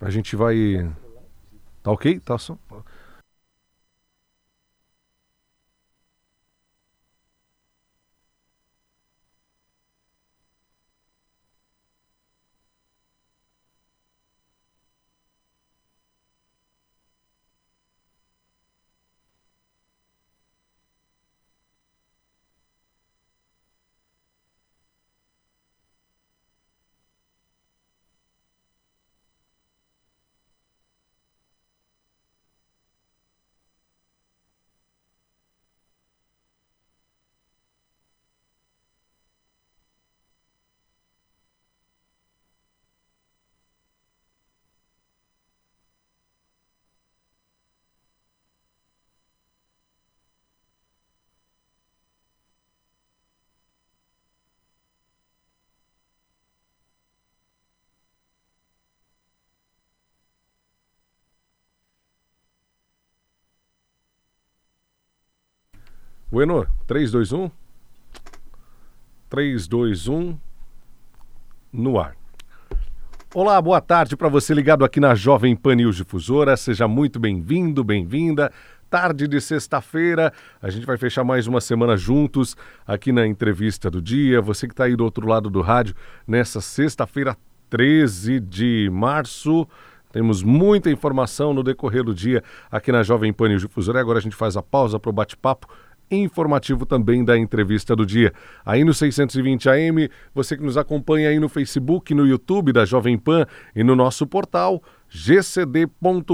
A gente vai. Tá ok? Tá só. Bueno, 3, 2, 1. 3, 2, 1. No ar. Olá, boa tarde para você ligado aqui na Jovem Pan News Difusora. Seja muito bem-vindo, bem-vinda. Tarde de sexta-feira, a gente vai fechar mais uma semana juntos aqui na entrevista do dia. Você que está aí do outro lado do rádio, nessa sexta-feira, 13 de março. Temos muita informação no decorrer do dia aqui na Jovem Pan News Difusora. Agora a gente faz a pausa para o bate-papo informativo também da entrevista do dia. Aí no 620 AM, você que nos acompanha aí no Facebook, no YouTube da Jovem Pan e no nosso portal gcd.com.br,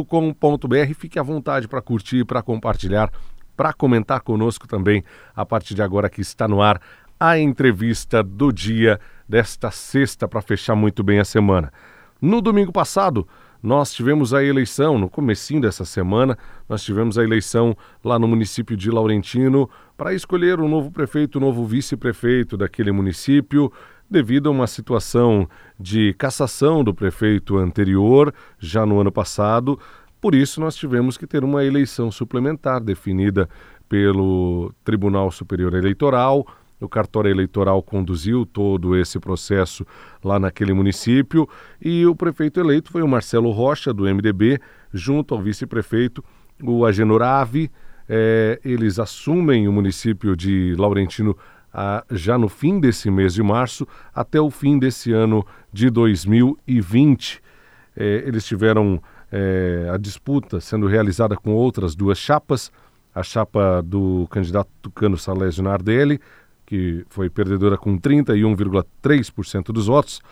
fique à vontade para curtir, para compartilhar, para comentar conosco também a partir de agora que está no ar a entrevista do dia desta sexta para fechar muito bem a semana. No domingo passado, nós tivemos a eleição, no comecinho dessa semana, nós tivemos a eleição lá no município de Laurentino para escolher o um novo prefeito, o um novo vice-prefeito daquele município, devido a uma situação de cassação do prefeito anterior, já no ano passado. Por isso, nós tivemos que ter uma eleição suplementar definida pelo Tribunal Superior Eleitoral o cartório eleitoral conduziu todo esse processo lá naquele município e o prefeito eleito foi o Marcelo Rocha, do MDB, junto ao vice-prefeito, o Agenor Ave. É, eles assumem o município de Laurentino ah, já no fim desse mês de março até o fim desse ano de 2020. É, eles tiveram é, a disputa sendo realizada com outras duas chapas, a chapa do candidato Tucano Salésio Nardelli, que foi perdedora com 31,3% dos votos,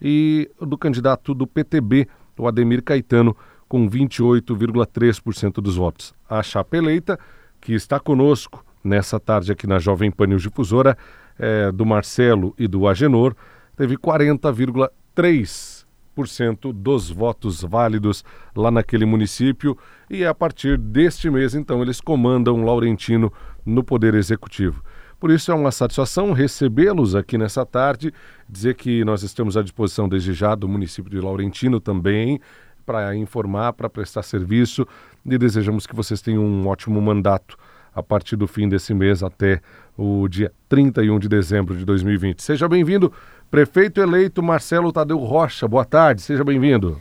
e do candidato do PTB, o Ademir Caetano, com 28,3% dos votos. A chapa eleita, que está conosco nessa tarde aqui na Jovem Pan News Difusora, é, do Marcelo e do Agenor, teve 40,3% dos votos válidos lá naquele município e a partir deste mês, então, eles comandam Laurentino no Poder Executivo. Por isso é uma satisfação recebê-los aqui nessa tarde, dizer que nós estamos à disposição desde já do município de Laurentino também, para informar, para prestar serviço e desejamos que vocês tenham um ótimo mandato a partir do fim desse mês até o dia 31 de dezembro de 2020. Seja bem-vindo, prefeito eleito Marcelo Tadeu Rocha. Boa tarde, seja bem-vindo.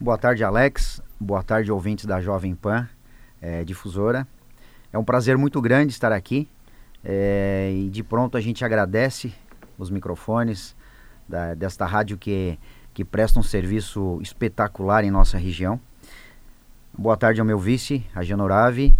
Boa tarde, Alex. Boa tarde, ouvintes da Jovem Pan, é, difusora. É um prazer muito grande estar aqui é, e de pronto a gente agradece os microfones da, desta rádio que, que presta um serviço espetacular em nossa região. Boa tarde ao meu vice, a Genorave,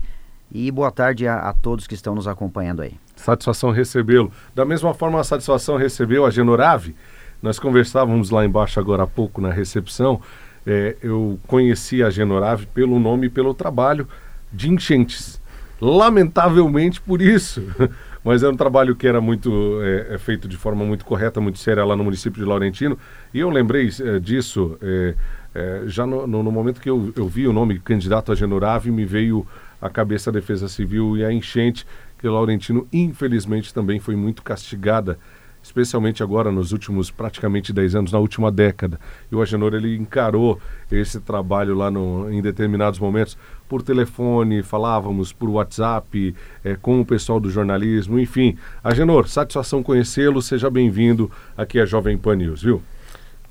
e boa tarde a, a todos que estão nos acompanhando aí. Satisfação recebê-lo. Da mesma forma, a satisfação recebeu a Genorave. Nós conversávamos lá embaixo agora há pouco na recepção. É, eu conheci a Genorave pelo nome e pelo trabalho de enchentes lamentavelmente por isso. Mas era um trabalho que era muito é, é, feito de forma muito correta, muito séria lá no município de Laurentino. E eu lembrei é, disso é, é, já no, no, no, momento que eu, eu, vi o nome candidato a Genurave, me veio a cabeça a Defesa Civil e a enchente, que Laurentino, infelizmente, também foi muito castigada especialmente agora nos últimos praticamente 10 anos, na última década. E o Agenor ele encarou esse trabalho lá no, em determinados momentos por telefone, falávamos por WhatsApp, é, com o pessoal do jornalismo, enfim. Agenor, satisfação conhecê-lo, seja bem-vindo aqui à Jovem Pan News, viu?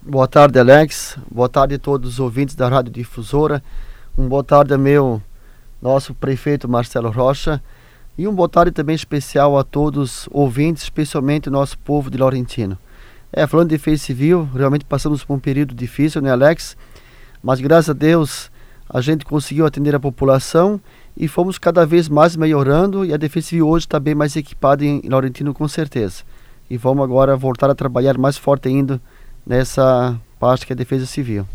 Boa tarde, Alex. Boa tarde a todos os ouvintes da Rádio Difusora. Um boa tarde ao meu nosso prefeito Marcelo Rocha e um boa tarde também especial a todos os ouvintes, especialmente o nosso povo de Laurentino. É, falando de defesa civil, realmente passamos por um período difícil, né, Alex? Mas graças a Deus a gente conseguiu atender a população e fomos cada vez mais melhorando e a defesa civil hoje está bem mais equipada em Laurentino com certeza. E vamos agora voltar a trabalhar mais forte ainda nessa parte que é a defesa civil.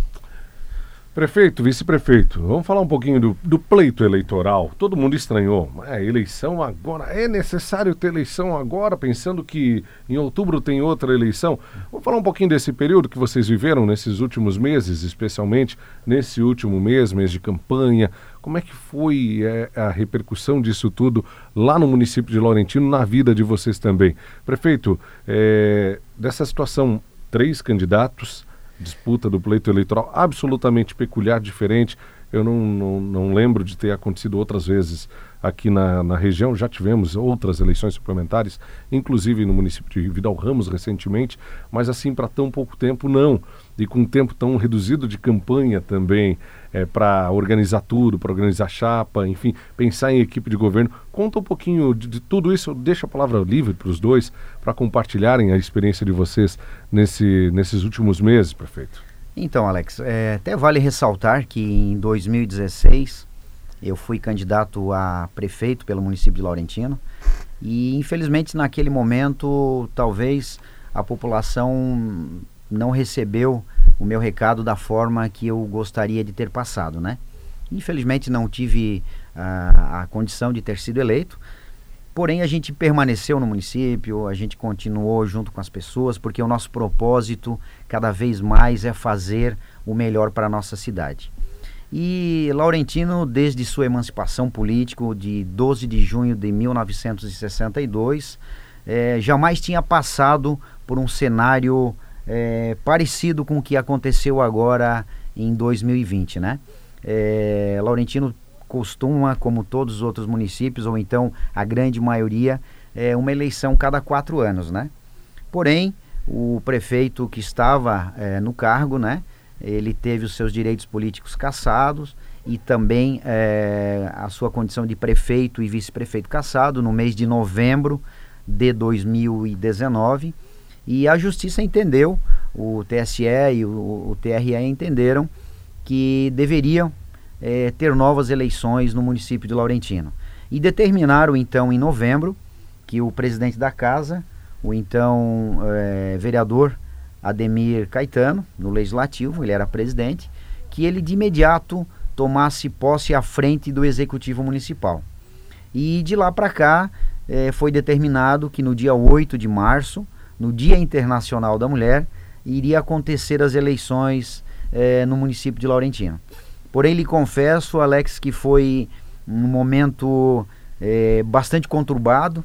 Prefeito, vice-prefeito, vamos falar um pouquinho do, do, pleito eleitoral. Todo mundo estranhou. É, eleição agora. É necessário ter eleição agora, pensando que em outubro tem outra eleição. Vamos falar um pouquinho desse período que vocês viveram nesses últimos meses, especialmente nesse último mês, mês de campanha. Como é que foi é, a repercussão disso tudo lá no município de Laurentino, na vida de vocês também? Prefeito, é, dessa situação, três candidatos disputa do pleito eleitoral absolutamente peculiar, diferente. Eu não, não, não lembro de ter acontecido outras vezes aqui na, na região. Já tivemos outras eleições suplementares, inclusive no município de Vidal Ramos recentemente, mas assim para tão pouco tempo não. E com um tempo tão reduzido de campanha também, é, para organizar tudo, para organizar chapa, enfim, pensar em equipe de governo. Conta um pouquinho de, de tudo isso, deixa a palavra livre para os dois, para compartilharem a experiência de vocês nesse, nesses últimos meses, prefeito. Então, Alex, é, até vale ressaltar que em 2016 eu fui candidato a prefeito pelo município de Laurentino e infelizmente naquele momento talvez a população não recebeu o meu recado da forma que eu gostaria de ter passado, né? Infelizmente não tive uh, a condição de ter sido eleito, porém a gente permaneceu no município, a gente continuou junto com as pessoas, porque o nosso propósito cada vez mais é fazer o melhor para a nossa cidade. E Laurentino, desde sua emancipação política de 12 de junho de 1962, eh, jamais tinha passado por um cenário eh, parecido com o que aconteceu agora em 2020, né? Eh, Laurentino costuma, como todos os outros municípios, ou então a grande maioria, é uma eleição cada quatro anos, né? Porém, o prefeito que estava é, no cargo, né? ele teve os seus direitos políticos cassados e também é, a sua condição de prefeito e vice-prefeito cassado no mês de novembro de 2019 e a justiça entendeu, o TSE e o, o TRE entenderam que deveriam é, ter novas eleições no município de Laurentino e determinaram então em novembro que o presidente da casa, o então é, vereador Ademir Caetano, no Legislativo, ele era presidente, que ele de imediato tomasse posse à frente do Executivo Municipal. E de lá para cá eh, foi determinado que no dia 8 de março, no Dia Internacional da Mulher, iria acontecer as eleições eh, no município de Laurentino. Porém, lhe confesso, Alex, que foi um momento eh, bastante conturbado,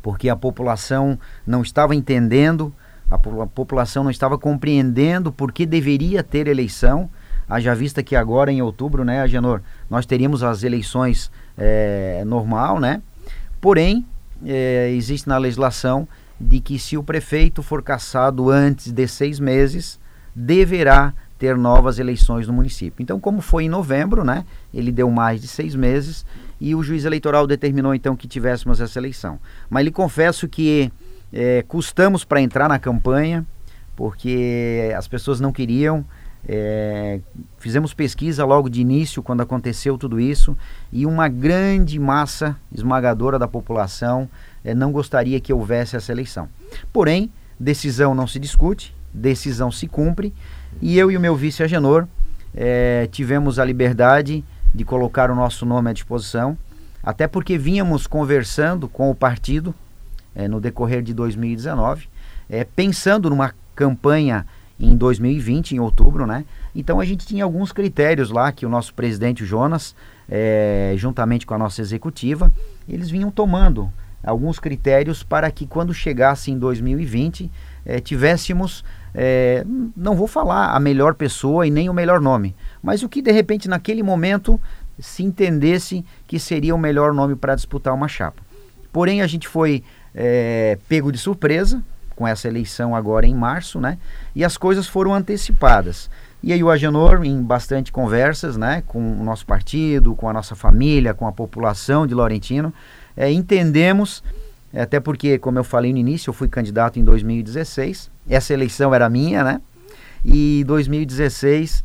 porque a população não estava entendendo a, a população não estava compreendendo por que deveria ter eleição, haja vista que agora em outubro, né, Agenor, nós teríamos as eleições é, normal, né? Porém, é, existe na legislação de que se o prefeito for cassado antes de seis meses, deverá ter novas eleições no município. Então, como foi em novembro, né? Ele deu mais de seis meses e o juiz eleitoral determinou então que tivéssemos essa eleição. Mas lhe confesso que é, custamos para entrar na campanha, porque as pessoas não queriam. É, fizemos pesquisa logo de início, quando aconteceu tudo isso, e uma grande massa esmagadora da população é, não gostaria que houvesse essa eleição. Porém, decisão não se discute, decisão se cumpre, e eu e o meu vice Agenor é, tivemos a liberdade de colocar o nosso nome à disposição, até porque vínhamos conversando com o partido é, no decorrer de 2019, é, pensando numa campanha em 2020, em outubro, né? Então a gente tinha alguns critérios lá que o nosso presidente Jonas, é, juntamente com a nossa executiva, eles vinham tomando alguns critérios para que quando chegasse em 2020 é, tivéssemos, é, não vou falar a melhor pessoa e nem o melhor nome, mas o que de repente naquele momento se entendesse que seria o melhor nome para disputar uma chapa. Porém a gente foi é, pego de surpresa com com essa eleição agora em março, né? E as coisas foram antecipadas. E aí o Agenor, em bastante conversas, né, com o nosso partido, com a nossa família, com a população de Laurentino, é, entendemos, até porque, como eu falei no início, eu fui candidato em 2016, essa eleição era minha, né? E 2016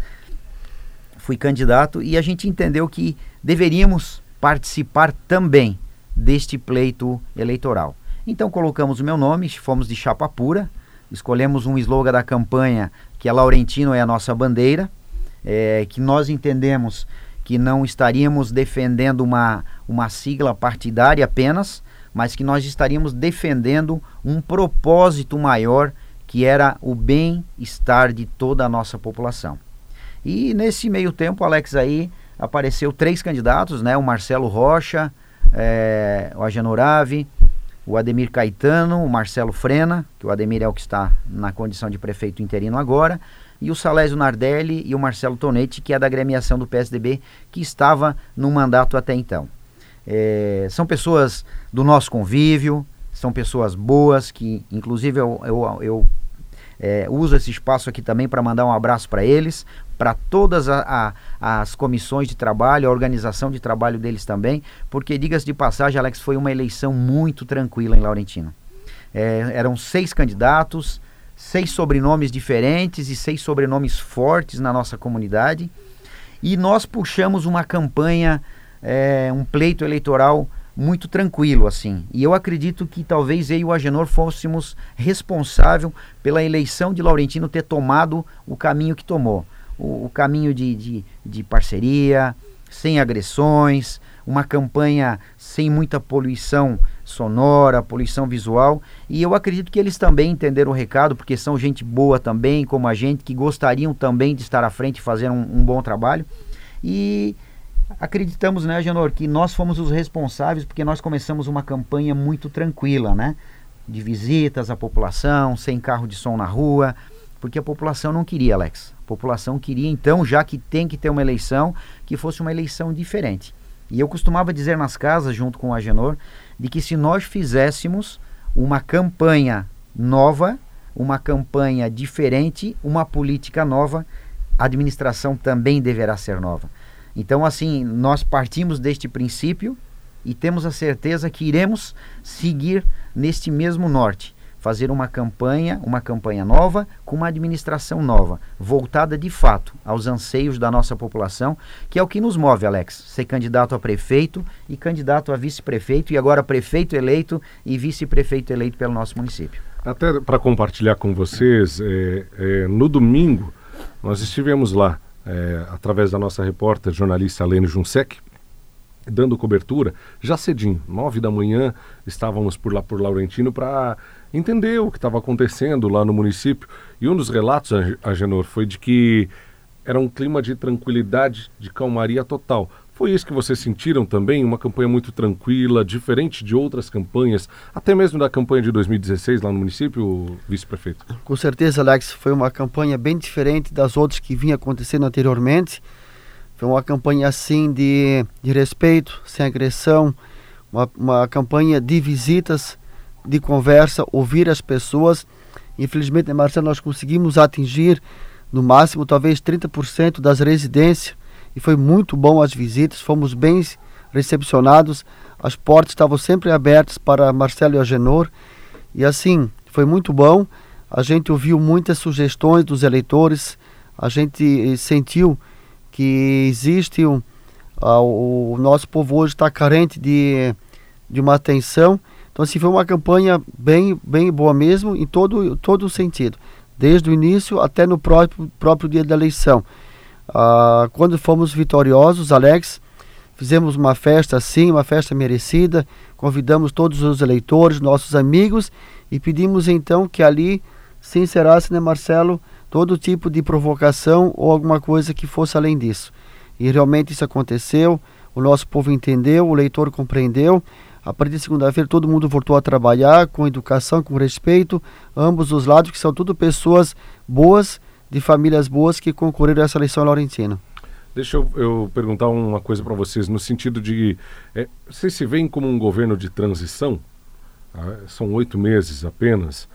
fui candidato e a gente entendeu que deveríamos participar também deste pleito eleitoral. Então colocamos o meu nome, fomos de chapa pura, escolhemos um slogan da campanha que é Laurentino é a nossa bandeira, é, que nós entendemos que não estaríamos defendendo uma, uma sigla partidária apenas, mas que nós estaríamos defendendo um propósito maior que era o bem-estar de toda a nossa população. E nesse meio tempo, Alex, aí apareceu três candidatos, né? O Marcelo Rocha, é, o Agenurave, o Ademir Caetano, o Marcelo Frena, que o Ademir é o que está na condição de prefeito interino agora, e o Salésio Nardelli e o Marcelo Tonetti, que é da agremiação do PSDB, que estava no mandato até então. É, são pessoas do nosso convívio, são pessoas boas, que inclusive eu, eu, eu é, uso esse espaço aqui também para mandar um abraço para eles, para todas a, a, as comissões de trabalho, a organização de trabalho deles também, porque, diga-se de passagem, Alex, foi uma eleição muito tranquila em Laurentino. É, eram seis candidatos, seis sobrenomes diferentes e seis sobrenomes fortes na nossa comunidade. E nós puxamos uma campanha, é, um pleito eleitoral muito tranquilo assim. E eu acredito que talvez eu e o Agenor fôssemos responsável pela eleição de Laurentino ter tomado o caminho que tomou. O, o caminho de, de, de parceria, sem agressões, uma campanha sem muita poluição sonora, poluição visual. E eu acredito que eles também entenderam o recado, porque são gente boa também, como a gente, que gostariam também de estar à frente e fazer um, um bom trabalho. E acreditamos, né, Genor, que nós fomos os responsáveis porque nós começamos uma campanha muito tranquila, né? De visitas à população, sem carro de som na rua, porque a população não queria, Alex. A população queria, então, já que tem que ter uma eleição, que fosse uma eleição diferente. E eu costumava dizer nas casas, junto com o Agenor, de que se nós fizéssemos uma campanha nova, uma campanha diferente, uma política nova, a administração também deverá ser nova. Então, assim, nós partimos deste princípio e temos a certeza que iremos seguir neste mesmo norte, fazer uma campanha, uma campanha nova, com uma administração nova, voltada de fato aos anseios da nossa população, que é o que nos move, Alex, ser candidato a prefeito e candidato a vice-prefeito e agora prefeito eleito e vice-prefeito eleito pelo nosso município. Até para compartilhar com vocês, é, é, no domingo nós estivemos lá é, através da nossa repórter jornalista Lene Junsec, dando cobertura, já cedinho, nove da manhã, estávamos por lá por Laurentino para entender o que estava acontecendo lá no município. E um dos relatos, Agenor, foi de que era um clima de tranquilidade, de calmaria total. Foi isso que vocês sentiram também? Uma campanha muito tranquila, diferente de outras campanhas, até mesmo da campanha de 2016 lá no município, vice-prefeito? Com certeza, Alex, foi uma campanha bem diferente das outras que vinha acontecendo anteriormente. Foi uma campanha assim de, de respeito, sem agressão, uma, uma campanha de visitas, de conversa, ouvir as pessoas. Infelizmente, Marcelo, nós conseguimos atingir no máximo talvez 30% das residências e foi muito bom as visitas, fomos bem recepcionados, as portas estavam sempre abertas para Marcelo e Agenor e assim, foi muito bom. A gente ouviu muitas sugestões dos eleitores, a gente sentiu que existe um, uh, o nosso povo hoje está carente de, de uma atenção. Então assim, foi uma campanha bem, bem boa mesmo em todo, todo sentido, desde o início até no próprio, próprio dia da eleição. Ah, quando fomos vitoriosos, Alex, fizemos uma festa assim, uma festa merecida, convidamos todos os eleitores, nossos amigos e pedimos então que ali se encerrasse, né, Marcelo, todo tipo de provocação ou alguma coisa que fosse além disso. E realmente isso aconteceu, o nosso povo entendeu, o leitor compreendeu. A partir de segunda-feira todo mundo voltou a trabalhar com educação, com respeito, ambos os lados, que são tudo pessoas boas de famílias boas que concorreram a essa eleição laurentina. Deixa eu, eu perguntar uma coisa para vocês, no sentido de. É, vocês se veem como um governo de transição? Ah, são oito meses apenas.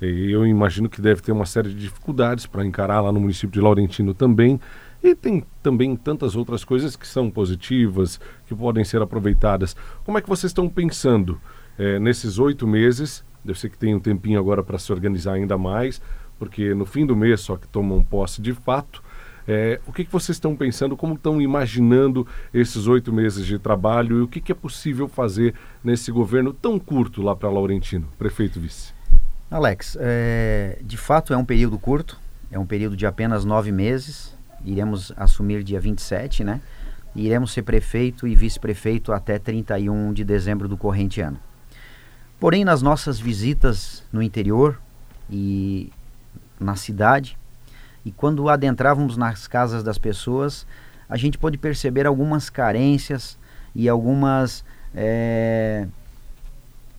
eu imagino que deve ter uma série de dificuldades para encarar lá no município de Laurentino também. E tem também tantas outras coisas que são positivas, que podem ser aproveitadas. Como é que vocês estão pensando é, nesses oito meses? Eu sei que tem um tempinho agora para se organizar ainda mais, porque no fim do mês só que tomam posse de fato. É, o que, que vocês estão pensando, como estão imaginando esses oito meses de trabalho e o que, que é possível fazer nesse governo tão curto lá para Laurentino, prefeito vice? Alex, é, de fato é um período curto, é um período de apenas nove meses, iremos assumir dia 27, né? Iremos ser prefeito e vice-prefeito até 31 de dezembro do corrente ano. Porém, nas nossas visitas no interior e na cidade, e quando adentrávamos nas casas das pessoas, a gente pôde perceber algumas carências e algumas é,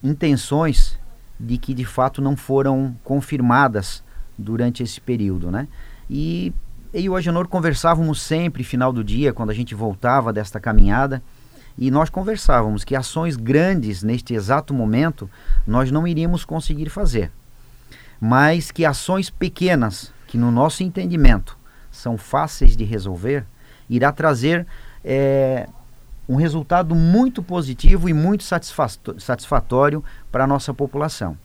intenções de que de fato não foram confirmadas durante esse período, né? E eu e o Agenor conversávamos sempre final do dia quando a gente voltava desta caminhada e nós conversávamos que ações grandes neste exato momento nós não iríamos conseguir fazer, mas que ações pequenas que no nosso entendimento são fáceis de resolver irá trazer é, um resultado muito positivo e muito satisfatório para a nossa população.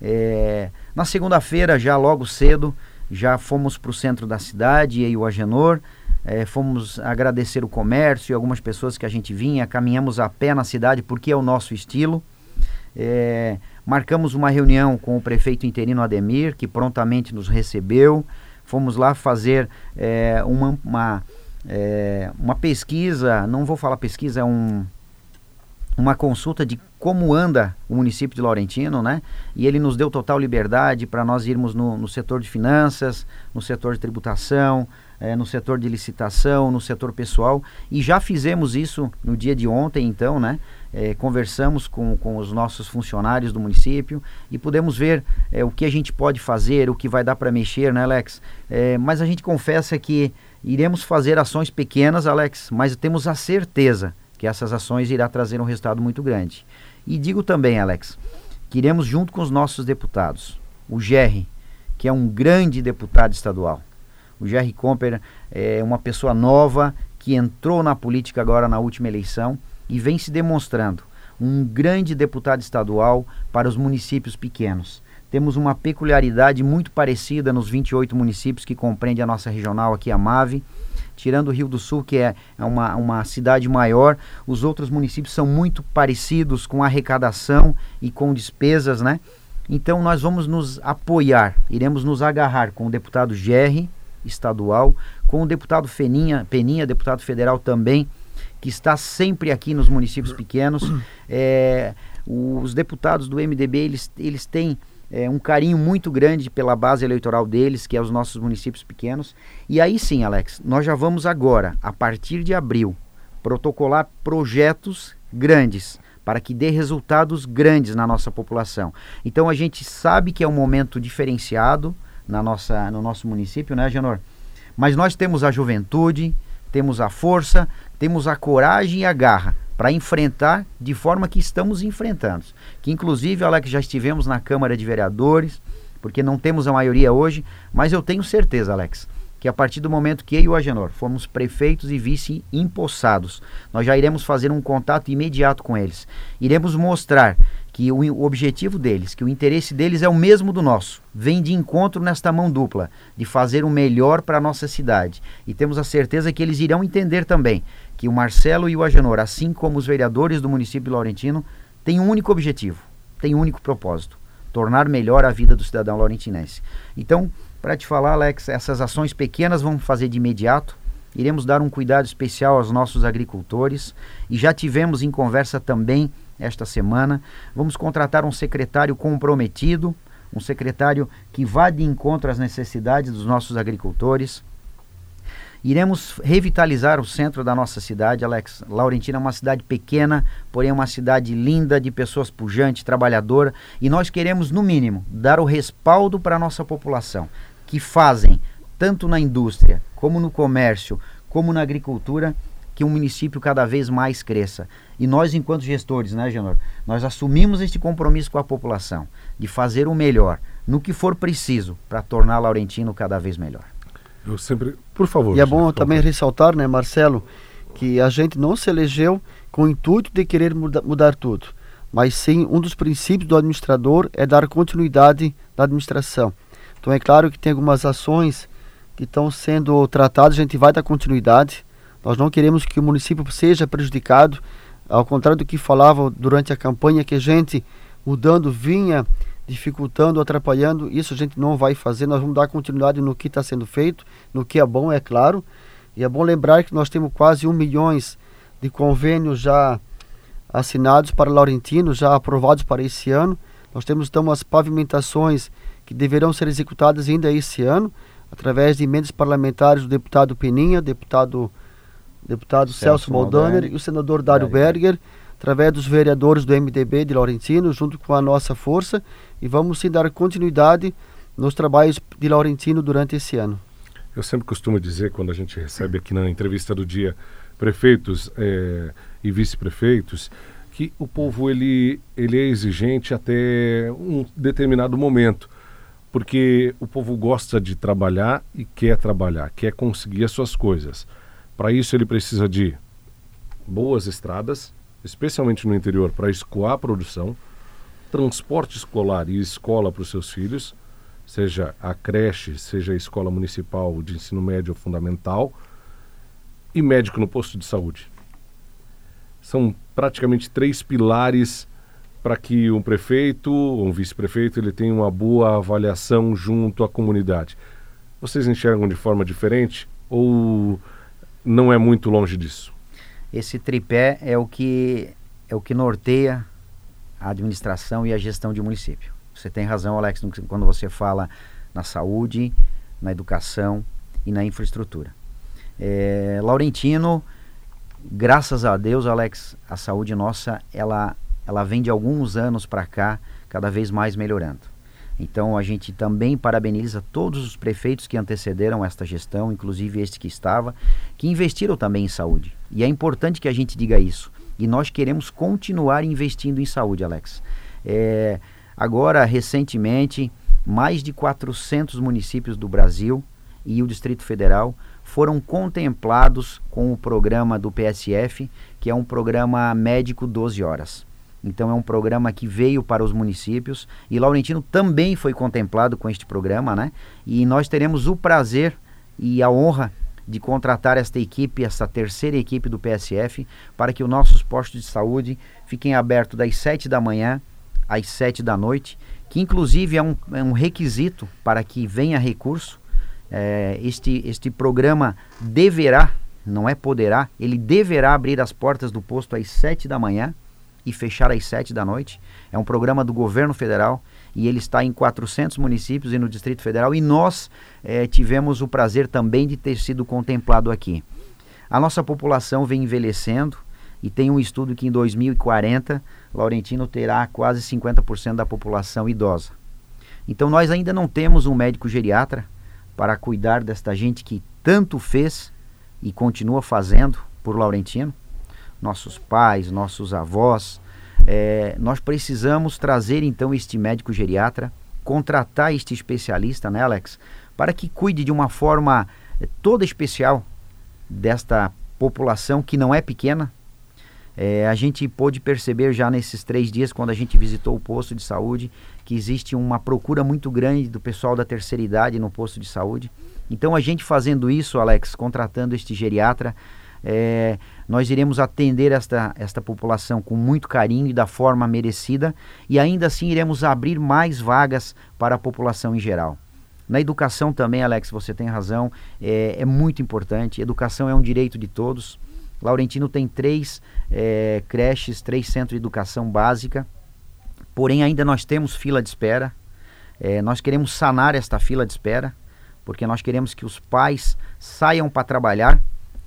É, na segunda-feira, já logo cedo, já fomos para o centro da cidade, e o Agenor, é, fomos agradecer o comércio e algumas pessoas que a gente vinha, caminhamos a pé na cidade porque é o nosso estilo. É, marcamos uma reunião com o prefeito interino Ademir, que prontamente nos recebeu. Fomos lá fazer é, uma, uma uma pesquisa, não vou falar pesquisa, é um, uma consulta de como anda o município de Laurentino, né? E ele nos deu total liberdade para nós irmos no, no, setor de finanças, no setor de tributação, é, no setor de licitação, no setor pessoal. E já fizemos isso no dia de ontem, então, né? É, conversamos com, com os nossos funcionários do município e pudemos ver é, o que a gente pode fazer, o que vai dar para mexer, né, Alex? Mas a gente confessa que Iremos fazer ações pequenas, Alex, mas temos a certeza que essas ações irá trazer um resultado muito grande. E digo também, Alex, que iremos junto com os nossos deputados, o Gerry, que é um grande deputado estadual. O Gerry Comper é uma pessoa nova que entrou na política agora na última eleição e vem se demonstrando um grande deputado estadual para os municípios pequenos temos uma peculiaridade muito parecida nos 28 municípios que compreende a nossa regional aqui, a MAVE. Tirando o Rio do Sul, que é, é uma, uma cidade maior, os outros municípios são muito parecidos com arrecadação e com despesas, né? Então nós vamos nos apoiar, iremos nos agarrar com o deputado Gerry, estadual, com o deputado Feninha, Peninha, deputado federal também, que está sempre aqui nos municípios pequenos. É, os deputados do MDB, eles, eles têm é, um carinho muito grande pela base eleitoral deles, que é os nossos municípios pequenos. E aí sim, Alex, nós já vamos agora, a partir de abril, protocolar projetos grandes para que dê resultados grandes na nossa população. Então a gente sabe que é um momento diferenciado na nossa, no nosso município, né, Janor? Mas nós temos a juventude, temos a força, temos a coragem e a garra para enfrentar de forma que estamos enfrentando. Que inclusive, que já estivemos na Câmara de Vereadores, porque não temos a maioria hoje, mas eu tenho certeza, Alex, que a partir do momento que eu e o Agenor fomos prefeitos e vice empossados, nós já iremos fazer um contato imediato com eles. Iremos mostrar que o, o, objetivo deles, que o interesse deles é o mesmo do nosso. Vem de encontro nesta mão dupla, de fazer o melhor para a nossa cidade. E temos a certeza que eles irão entender também que o Marcelo e o Agenor, assim como os vereadores do município de Laurentino, têm um único objetivo, têm um único propósito: tornar melhor a vida do cidadão laurentinense. Então, para te falar, Alex, essas ações pequenas vamos fazer de imediato. Iremos dar um cuidado especial aos nossos agricultores e já tivemos em conversa também esta semana. Vamos contratar um secretário comprometido, um secretário que vá de encontro às necessidades dos nossos agricultores. Iremos revitalizar o centro da nossa cidade, Alex. Laurentina é uma cidade pequena, porém é uma cidade linda, de pessoas pujantes, trabalhadora, e nós queremos, no mínimo, dar o respaldo para a nossa população, que fazem, tanto na indústria, como no comércio, como na agricultura, que o município cada vez mais cresça. E nós, enquanto gestores, né, Genor, nós assumimos este compromisso com a população de fazer o melhor no que for preciso para tornar Laurentino cada vez melhor. Eu sempre, por favor. E é bom também ressaltar, né, Marcelo, que a gente não se elegeu com o intuito de querer muda, mudar tudo, mas sim um dos princípios do administrador é dar continuidade da administração. Então é claro que tem algumas ações que estão sendo tratadas, a gente vai dar continuidade. Nós não queremos que o município seja prejudicado, ao contrário do que falava durante a campanha, que a gente mudando vinha dificultando, atrapalhando. Isso a gente não vai fazer, nós vamos dar continuidade no que está sendo feito, no que é bom, é claro. E é bom lembrar que nós temos quase um milhões de convênios já assinados para Laurentino, já aprovados para esse ano. Nós temos então as pavimentações que deverão ser executadas ainda esse ano, através de emendas parlamentares do deputado Peninha, deputado, deputado Celso, Celso Moldaner e o senador Dário Berger, através dos vereadores do MDB de Laurentino, junto com a nossa força, e vamos sim dar continuidade nos trabalhos de Laurentino durante esse ano. Eu sempre costumo dizer, quando a gente recebe aqui na entrevista do dia prefeitos é, e vice-prefeitos, que o povo ele, ele é exigente até um determinado momento porque o povo gosta de trabalhar e quer trabalhar, quer conseguir as suas coisas. Para isso, ele precisa de boas estradas, especialmente no interior, para escoar a produção, transporte escolar e escola para os seus filhos, seja a creche, seja a escola municipal de ensino médio ou fundamental, e médico no posto de saúde. São praticamente três pilares para que um prefeito um vice-prefeito ele tenha uma boa avaliação junto à comunidade. Vocês enxergam de forma diferente ou não é muito longe disso? Esse tripé é o que é o que norteia a administração e a gestão de município. Você tem razão, Alex, quando você fala na saúde, na educação e na infraestrutura. É, Laurentino, graças a Deus, Alex, a saúde nossa ela ela vem de alguns anos para cá cada vez mais melhorando. Então a gente também parabeniza todos os prefeitos que antecederam esta gestão, inclusive este que estava, que investiram também em saúde. E é importante que a gente diga isso. E nós queremos continuar investindo em saúde, Alex. É, agora, recentemente, mais de 400 municípios do Brasil e o Distrito Federal foram contemplados com o programa do PSF, que é um programa médico 12 horas. Então é um programa que veio para os municípios e Laurentino também foi contemplado com este programa, né? E nós teremos o prazer e a honra de contratar esta equipe, essa terceira equipe do PSF, para que os nossos postos de saúde fiquem abertos das 7 da manhã às 7 da noite, que inclusive é um, é um requisito para que venha recurso. É, este, este programa deverá, não é poderá, ele deverá abrir as portas do posto às 7 da manhã e fechar às 7 da noite. É um programa do governo federal e ele está em 400 municípios e no Distrito Federal e nós eh, tivemos o prazer também de ter sido contemplado aqui. A nossa população vem envelhecendo e tem um estudo que em 2040 Laurentino terá quase 50% da população idosa. Então nós ainda não temos um médico geriatra para cuidar desta gente que tanto fez e continua fazendo por Laurentino nossos pais, nossos avós. É, nós precisamos trazer então este médico geriatra, contratar este especialista, né, Alex, para que cuide de uma forma é, toda especial desta população que não é pequena. É, a gente pôde perceber já nesses três dias, quando a gente visitou o posto de saúde, que existe uma procura muito grande do pessoal da terceira idade no posto de saúde. Então, a gente fazendo isso, Alex, contratando este geriatra, é, nós iremos atender esta, esta população com muito carinho e da forma merecida, e ainda assim iremos abrir mais vagas para a população em geral. Na educação também, Alex, você tem razão, é, é muito importante. Educação é um direito de todos. Laurentino tem três é, creches, três centros de educação básica, porém ainda nós temos fila de espera. É, nós queremos sanar esta fila de espera, porque nós queremos que os pais saiam para trabalhar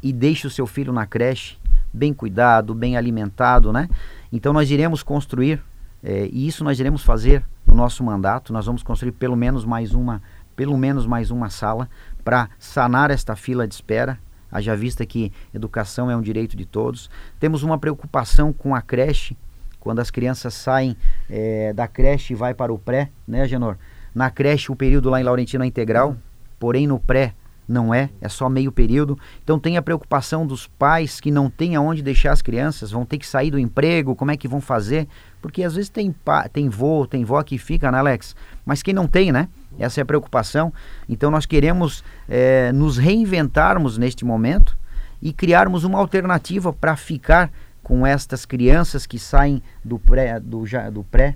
e deixe o seu filho na creche, bem cuidado, bem alimentado, né? Então nós iremos construir, é, e isso nós iremos fazer no nosso mandato, nós vamos construir pelo menos mais uma, pelo menos mais uma sala para sanar esta fila de espera. haja vista que educação é um direito de todos. Temos uma preocupação com a creche, quando as crianças saem é, da creche e vai para o pré, né, Genor? Na creche o período lá em Laurentino é integral, porém no pré não é, é só meio período. Então tem a preocupação dos pais que não têm aonde deixar as crianças, vão ter que sair do emprego, como é que vão fazer? Porque às vezes tem, tem vô, tem vó que fica, né, Alex? Mas quem não tem, né? Essa é a preocupação. Então nós queremos é, nos reinventarmos neste momento e criarmos uma alternativa para ficar com estas crianças que saem do pré, do, já, do pré,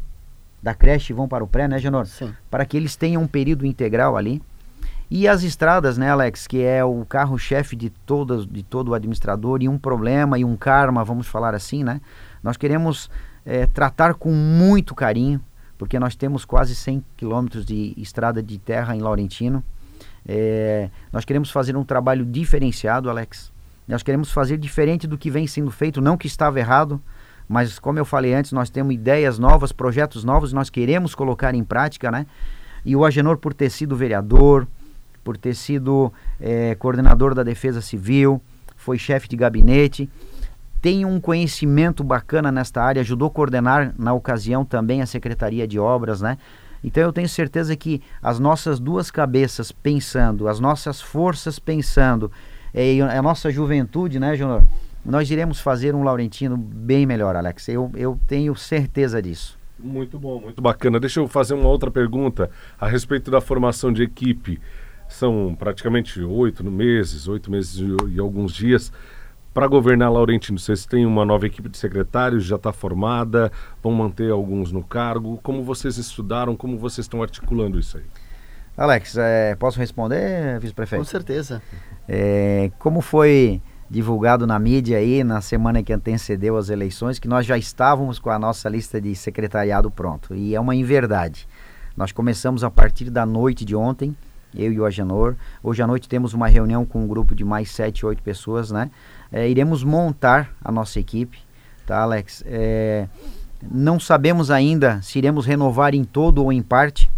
da creche e vão para o pré, né, Genor? Sim. Para que eles tenham um período integral ali. E as estradas, né, Alex, que é o carro-chefe de, todas, de todo o administrador e um problema e um karma, vamos falar assim, né? Nós queremos é, tratar com muito carinho, porque nós temos quase 100 quilômetros de estrada de terra em Laurentino. É, nós queremos fazer um trabalho diferenciado, Alex. Nós queremos fazer diferente do que vem sendo feito, não que estava errado, mas como eu falei antes, nós temos ideias novas, projetos novos, nós queremos colocar em prática, né? E o Agenor, por ter sido vereador, por ter sido é, coordenador da Defesa Civil, foi chefe de gabinete, tem um conhecimento bacana nesta área, ajudou a coordenar na ocasião também a Secretaria de Obras, né? Então eu tenho certeza que as nossas duas cabeças pensando, as nossas forças pensando, é, a nossa juventude, né, Júnior? Nós iremos fazer um Laurentino bem melhor, Alex. Eu, eu tenho certeza disso. Muito bom, muito bacana. Deixa eu fazer uma outra pergunta a respeito da formação de equipe são praticamente oito meses, oito meses e, alguns dias. Para governar Laurentino, vocês têm uma nova equipe de secretários, já está formada, vão manter alguns no cargo. Como vocês estudaram, como vocês estão articulando isso aí? Alex, é, posso responder, vice-prefeito? Com certeza. É, como foi divulgado na mídia aí na semana que antecedeu as eleições, que nós já estávamos com a nossa lista de secretariado pronto. E é uma inverdade. Nós começamos a partir da noite de ontem, eu e o Agenor. Hoje à noite temos uma reunião com um grupo de mais sete, oito pessoas, né? É, iremos montar a nossa equipe, tá, Alex? É, não sabemos ainda se iremos renovar em todo ou em parte.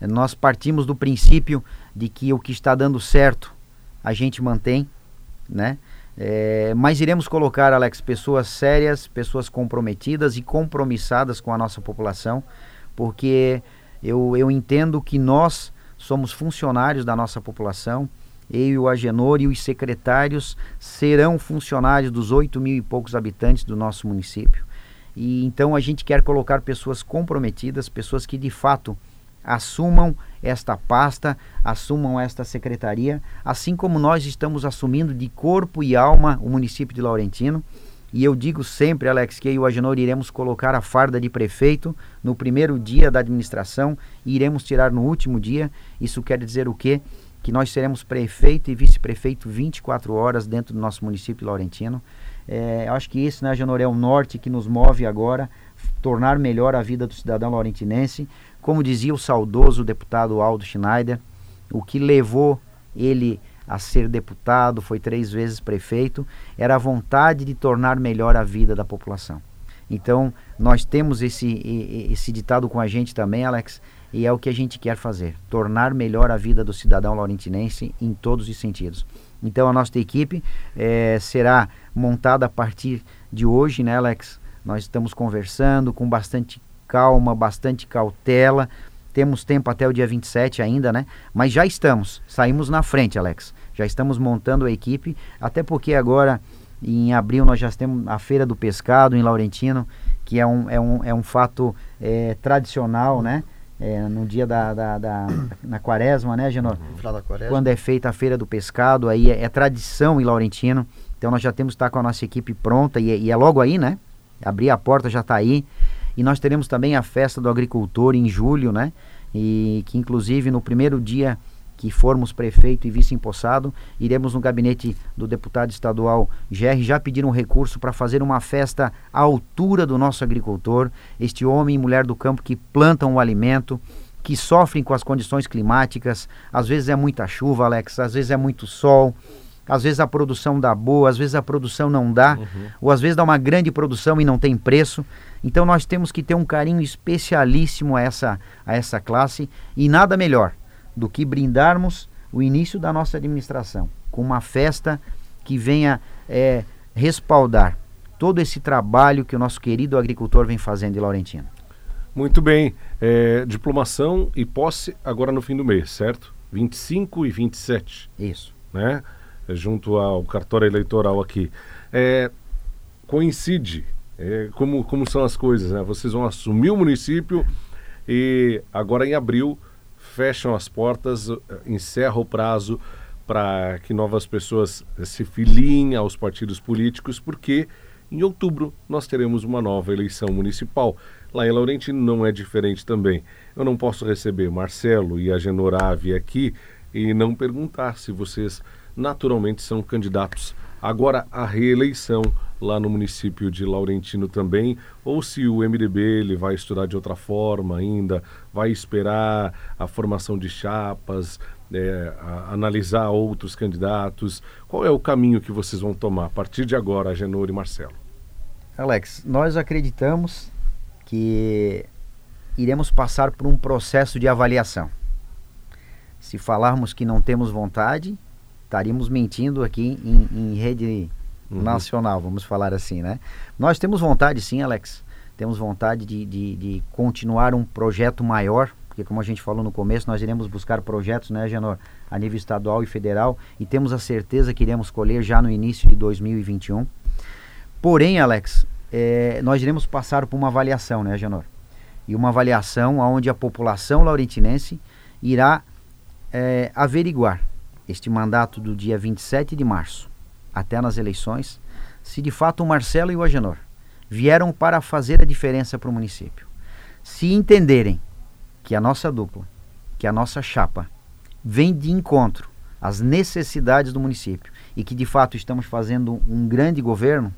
É, nós partimos do princípio de que o que está dando certo a gente mantém, né? É, mas iremos colocar, Alex, pessoas sérias, pessoas comprometidas e compromissadas com a nossa população, porque eu, eu entendo que nós somos funcionários da nossa população. Eu e o Agenor e os secretários serão funcionários dos oito mil e poucos habitantes do nosso município. E então a gente quer colocar pessoas comprometidas, pessoas que de fato assumam esta pasta, assumam esta secretaria, assim como nós estamos assumindo de corpo e alma o município de Laurentino. E eu digo sempre, Alex, que eu e o Agenor iremos colocar a farda de prefeito no primeiro dia da administração e iremos tirar no último dia. Isso quer dizer o quê? Que nós seremos prefeito e vice-prefeito 24 horas dentro do nosso município laurentino. É, acho que isso, né, Agenor, é o norte que nos move agora, tornar melhor a vida do cidadão laurentinense. Como dizia o saudoso deputado Aldo Schneider, o que levou ele a ser deputado, foi três vezes prefeito, era a vontade de tornar melhor a vida da população. Então, nós temos esse, esse ditado com a gente também, Alex, e é o que a gente quer fazer: tornar melhor a vida do cidadão laurentinense em todos os sentidos. Então, a nossa equipe é, será montada a partir de hoje, né, Alex? Nós estamos conversando com bastante calma, bastante cautela, temos tempo até o dia 27 ainda, né? Mas já estamos, saímos na frente, Alex. Já estamos montando a equipe, até porque agora em abril nós já temos a Feira do Pescado em Laurentino, que é um, é um, é um fato é, tradicional, né? É, no dia da, da, da, na quaresma, né, Genor? Quando é feita a Feira do Pescado, aí é, é, tradição em Laurentino. Então nós já temos que estar com a nossa equipe pronta e, e é logo aí, né? Abrir a porta já está aí. E nós teremos também a festa do agricultor em julho, né? E que inclusive no primeiro dia que formos prefeito e vice empossado, iremos no gabinete do deputado estadual GR já pedir um recurso para fazer uma festa à altura do nosso agricultor, este homem e mulher do campo que plantam o alimento, que sofrem com as condições climáticas, às vezes é muita chuva, Alex, às vezes é muito sol, às vezes a produção dá boa, às vezes a produção não dá, uhum. ou às vezes dá uma grande produção e não tem preço. Então nós temos que ter um carinho especialíssimo a essa, a essa classe e nada melhor do que brindarmos o início da nossa administração com uma festa que venha é, respaldar todo esse trabalho que o nosso querido agricultor vem fazendo em Laurentino. Muito bem. É, diplomação e posse agora no fim do mês, certo? 25 e 27. Isso. Né? Junto ao cartório eleitoral aqui. É, coincide é, como, como são as coisas, né? Vocês vão assumir o município e agora em abril fecham as portas, encerra o prazo para que novas pessoas se filiem aos partidos políticos, porque em outubro nós teremos uma nova eleição municipal. Lá em Laurentino não é diferente também. Eu não posso receber Marcelo e a Genorave aqui e não perguntar se vocês naturalmente são candidatos agora à reeleição lá no município de Laurentino também, ou se o MDB ele vai estudar de outra forma ainda, vai esperar a formação de chapas, é, analisar outros candidatos. Qual é o caminho que vocês vão tomar a partir de agora, Genor e Marcelo? Alex, nós acreditamos que iremos passar por um processo de avaliação. Se falarmos que não temos vontade, estaríamos mentindo aqui em, em rede uhum. nacional, vamos falar assim, né? Nós temos vontade, sim, Alex. Temos vontade de, de, de, continuar um projeto maior, porque como a gente falou no começo, nós iremos buscar projetos, né, Genor, a nível estadual e federal, e temos a certeza que iremos colher já no início de 2021. Porém, Alex, é, nós iremos passar por uma avaliação, né, Genor? E uma avaliação onde a população laurentinense irá é, averiguar este mandato do dia 27 de março até nas eleições, se de fato o Marcelo e o Agenor vieram para fazer a diferença para o município. Se entenderem que a nossa dupla, que a nossa chapa, vem de encontro às necessidades do município e que de fato estamos fazendo um grande governo,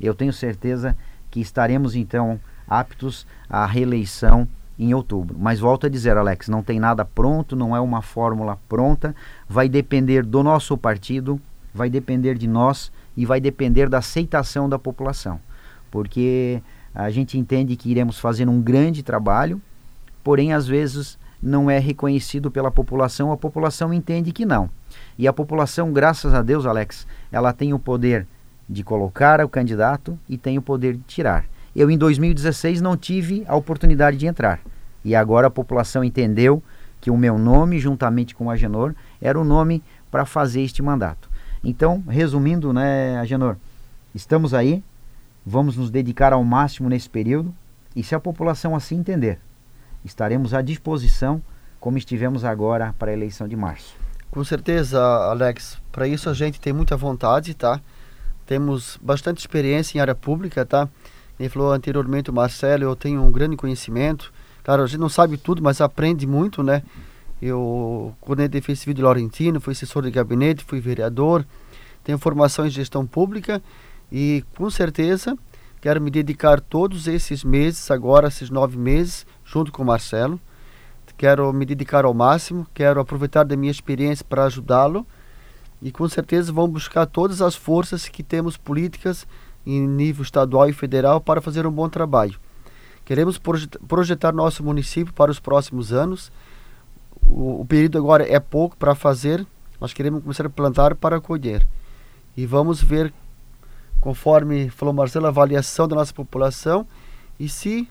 eu tenho certeza que estaremos então aptos à reeleição em outubro. Mas volto a dizer, Alex, não tem nada pronto, não é uma fórmula pronta, vai depender do nosso partido, vai depender de nós e vai depender da aceitação da população. Porque a gente entende que iremos fazer um grande trabalho, porém às vezes não é reconhecido pela população, a população entende que não. E a população, graças a Deus, Alex, ela tem o poder de colocar o candidato e tem o poder de tirar. Eu, em 2016, não tive a oportunidade de entrar. E agora a população entendeu que o meu nome, juntamente com o Agenor, era o nome para fazer este mandato. Então, resumindo, né, Agenor, estamos aí, vamos nos dedicar ao máximo nesse período e se a população assim entender, estaremos à disposição como estivemos agora para a eleição de março. Com certeza, Alex. Para isso a gente tem muita vontade, tá? Temos bastante experiência em área pública, tá? Ele falou anteriormente Marcelo, eu tenho um grande conhecimento. Claro, a gente não sabe tudo, mas aprende muito, né? Eu coordenei Defesa Civil de Laurentino, fui assessor de gabinete, fui vereador, tenho formação em gestão pública e com certeza quero me dedicar todos esses meses, agora esses nove meses, junto com o Marcelo. Quero me dedicar ao máximo, quero aproveitar da minha experiência para ajudá-lo e com certeza vamos buscar todas as forças que temos políticas em nível estadual e federal para fazer um bom trabalho. Queremos projetar nosso município para os próximos anos o, o período agora é pouco para fazer, nós queremos começar a plantar para colher. E vamos ver, conforme falou Marcelo, a avaliação da nossa população e se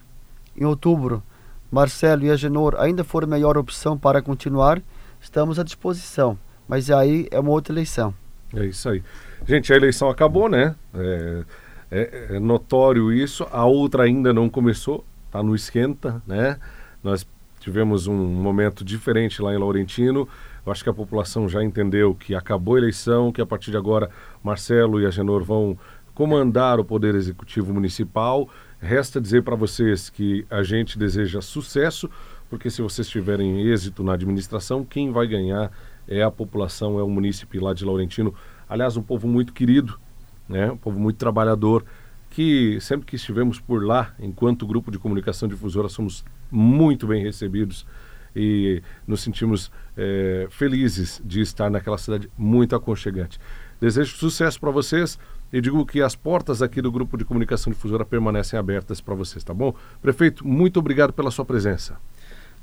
em outubro Marcelo e a Genor ainda for a melhor opção para continuar, estamos à disposição. Mas aí é uma outra eleição. É isso aí. Gente, a eleição acabou, né? É, é, é notório isso. A outra ainda não começou, está no esquenta, né? Nós tivemos um momento diferente lá em Laurentino. Eu acho que a população já entendeu que acabou a eleição, que a partir de agora Marcelo e a Genor vão comandar o Poder Executivo Municipal. Resta dizer para vocês que a gente deseja sucesso, porque se vocês tiverem êxito na administração, quem vai ganhar é a população, é o município lá de Laurentino. Aliás, um povo muito querido, né? um povo muito trabalhador que sempre que estivemos por lá, enquanto grupo de comunicação difusora, somos muito bem recebidos e nos sentimos é, felizes de estar naquela cidade muito aconchegante. Desejo sucesso para vocês e digo que as portas aqui do grupo de comunicação difusora permanecem abertas para vocês, tá bom? Prefeito, muito obrigado pela sua presença.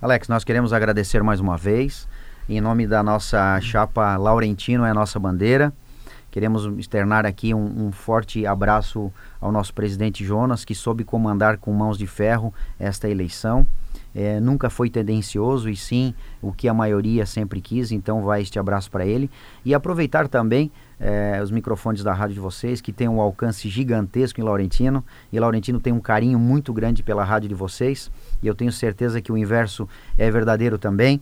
Alex, nós queremos agradecer mais uma vez. em nome da nossa chapa Laurentino, é a nossa bandeira. Queremos externar aqui um, um, forte abraço ao nosso presidente Jonas, que soube comandar com mãos de ferro esta eleição. É, nunca foi tendencioso e sim o que a maioria sempre quis, então vai este abraço para ele. E aproveitar também é, os microfones da rádio de vocês, que tem um alcance gigantesco em Laurentino, e Laurentino tem um carinho muito grande pela rádio de vocês, e eu tenho certeza que o inverso é verdadeiro também.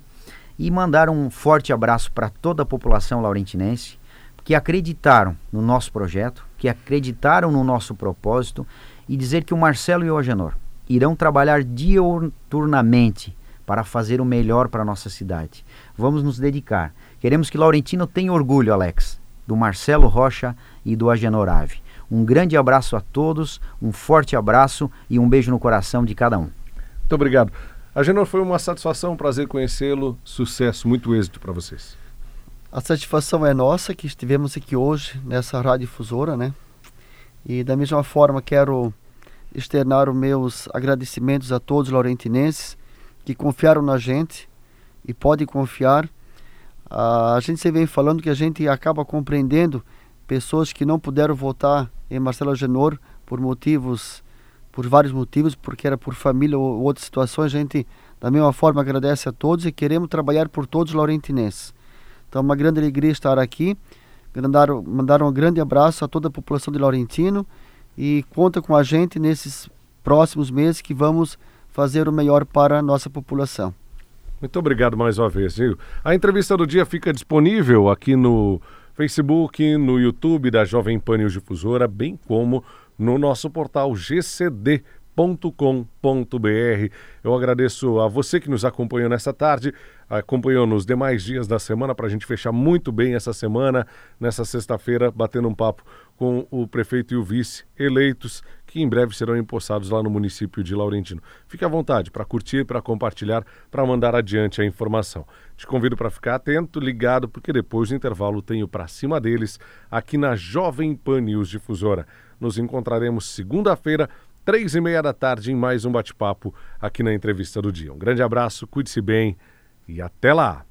E mandar um forte abraço para toda a população laurentinense, que acreditaram no nosso projeto, que acreditaram no nosso propósito, e dizer que o Marcelo e o Agenor irão trabalhar diuturnamente para fazer o melhor para a nossa cidade. Vamos nos dedicar. Queremos que Laurentino tenha orgulho, Alex, do Marcelo Rocha e do Agenor Ave. Um grande abraço a todos, um forte abraço e um beijo no coração de cada um. Muito obrigado. Agenor, foi uma satisfação, um prazer conhecê-lo. Sucesso, muito êxito para vocês. A satisfação é nossa que estivemos aqui hoje nessa radiodifusora, né? E da mesma forma quero externar os meus agradecimentos a todos os laurentinenses que confiaram na gente e podem confiar a gente sempre vem falando que a gente acaba compreendendo pessoas que não puderam votar em Marcelo Agenor por motivos, por vários motivos, porque era por família ou outras situações. A gente, da mesma forma, agradece a todos e queremos trabalhar por todos os laurentinenses. Então, uma grande alegria estar aqui. Mandar, mandar um grande abraço a toda a população de Laurentino e conta com a gente nesses próximos meses que vamos fazer o melhor para a nossa população. Muito obrigado mais uma vez, Gil. A entrevista do dia fica disponível aqui no Facebook, no YouTube da Jovem Pan News Difusora, bem como no nosso portal gcd.com.br. Eu agradeço a você que nos acompanhou nessa tarde, acompanhou nos demais dias da semana para a gente fechar muito bem essa semana, nessa sexta-feira, batendo um papo com o prefeito e o vice eleitos que em breve serão empossados lá no município de Laurentino. Fique à vontade para curtir, para compartilhar, para mandar adiante a informação. Te convido para ficar atento, ligado, porque depois do intervalo tenho para cima deles aqui na Jovem Pan News Difusora. Nos encontraremos segunda-feira, três e meia da tarde, em mais um bate-papo aqui na entrevista do dia. Um grande abraço, cuide-se bem e até lá!